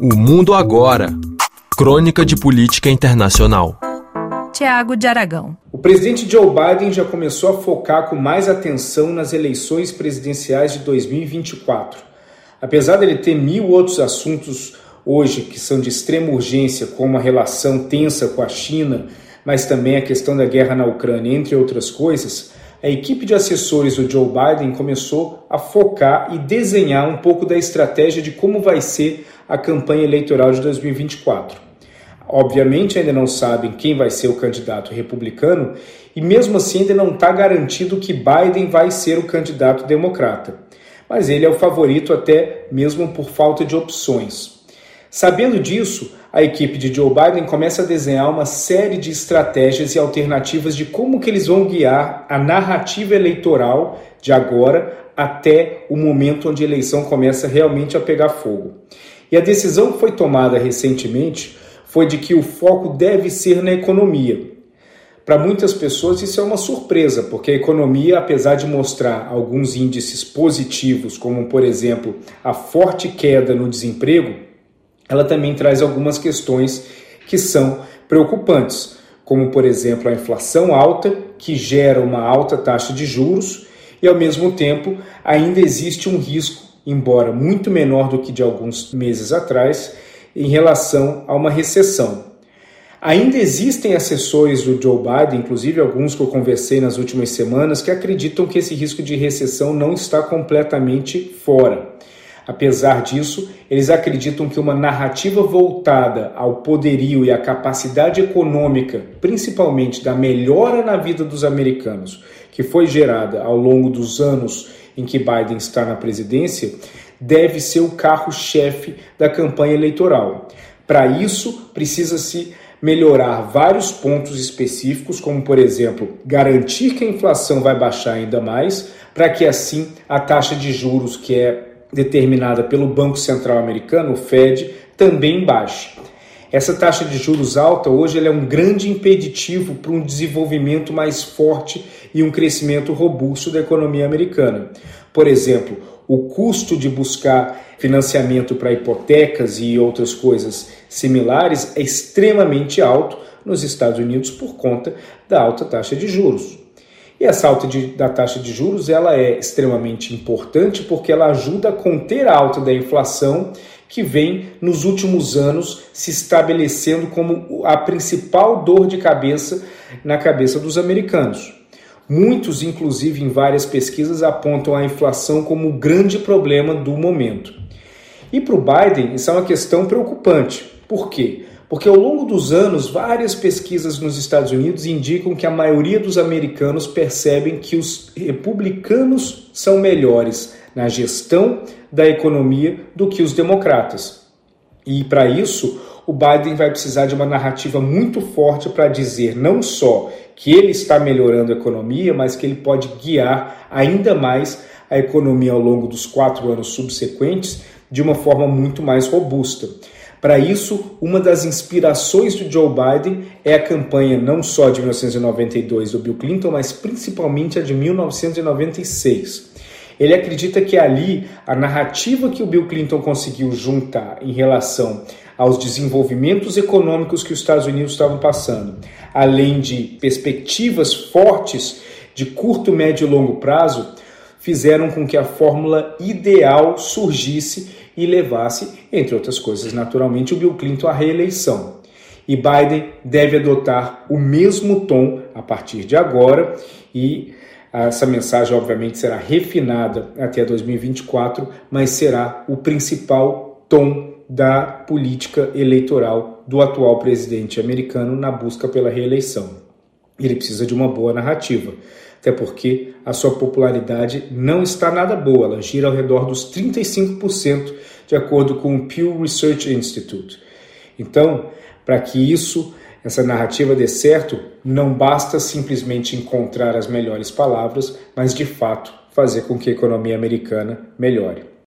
O Mundo Agora Crônica de Política Internacional. Tiago de Aragão. O presidente Joe Biden já começou a focar com mais atenção nas eleições presidenciais de 2024. Apesar dele ter mil outros assuntos hoje que são de extrema urgência, como a relação tensa com a China, mas também a questão da guerra na Ucrânia, entre outras coisas, a equipe de assessores do Joe Biden começou a focar e desenhar um pouco da estratégia de como vai ser a campanha eleitoral de 2024. Obviamente ainda não sabem quem vai ser o candidato republicano e mesmo assim ainda não está garantido que Biden vai ser o candidato democrata. Mas ele é o favorito até mesmo por falta de opções. Sabendo disso, a equipe de Joe Biden começa a desenhar uma série de estratégias e alternativas de como que eles vão guiar a narrativa eleitoral de agora até o momento onde a eleição começa realmente a pegar fogo. E a decisão que foi tomada recentemente foi de que o foco deve ser na economia. Para muitas pessoas isso é uma surpresa, porque a economia, apesar de mostrar alguns índices positivos, como por exemplo a forte queda no desemprego, ela também traz algumas questões que são preocupantes, como por exemplo a inflação alta, que gera uma alta taxa de juros, e ao mesmo tempo ainda existe um risco, embora muito menor do que de alguns meses atrás, em relação a uma recessão. Ainda existem assessores do Joe Biden, inclusive alguns que eu conversei nas últimas semanas, que acreditam que esse risco de recessão não está completamente fora. Apesar disso, eles acreditam que uma narrativa voltada ao poderio e à capacidade econômica, principalmente da melhora na vida dos americanos, que foi gerada ao longo dos anos em que Biden está na presidência, deve ser o carro-chefe da campanha eleitoral. Para isso, precisa-se melhorar vários pontos específicos, como por exemplo, garantir que a inflação vai baixar ainda mais, para que assim a taxa de juros, que é determinada pelo Banco Central Americano, o Fed, também baixe. Essa taxa de juros alta hoje é um grande impeditivo para um desenvolvimento mais forte e um crescimento robusto da economia americana. Por exemplo, o custo de buscar financiamento para hipotecas e outras coisas similares é extremamente alto nos Estados Unidos por conta da alta taxa de juros. E essa alta de, da taxa de juros ela é extremamente importante porque ela ajuda a conter a alta da inflação que vem nos últimos anos se estabelecendo como a principal dor de cabeça na cabeça dos americanos. Muitos, inclusive em várias pesquisas, apontam a inflação como o grande problema do momento. E para o Biden, isso é uma questão preocupante. Por quê? Porque ao longo dos anos, várias pesquisas nos Estados Unidos indicam que a maioria dos americanos percebem que os republicanos são melhores na gestão da economia do que os democratas. E para isso, o Biden vai precisar de uma narrativa muito forte para dizer não só que ele está melhorando a economia, mas que ele pode guiar ainda mais a economia ao longo dos quatro anos subsequentes de uma forma muito mais robusta. Para isso, uma das inspirações do Joe Biden é a campanha não só de 1992 do Bill Clinton, mas principalmente a de 1996. Ele acredita que ali a narrativa que o Bill Clinton conseguiu juntar em relação aos desenvolvimentos econômicos que os Estados Unidos estavam passando, além de perspectivas fortes de curto, médio e longo prazo, fizeram com que a fórmula ideal surgisse e levasse, entre outras coisas, naturalmente, o Bill Clinton à reeleição. E Biden deve adotar o mesmo tom a partir de agora e essa mensagem, obviamente, será refinada até 2024, mas será o principal tom da política eleitoral do atual presidente americano na busca pela reeleição. Ele precisa de uma boa narrativa até porque a sua popularidade não está nada boa, ela gira ao redor dos 35%, de acordo com o Pew Research Institute. Então, para que isso, essa narrativa dê certo, não basta simplesmente encontrar as melhores palavras, mas de fato fazer com que a economia americana melhore.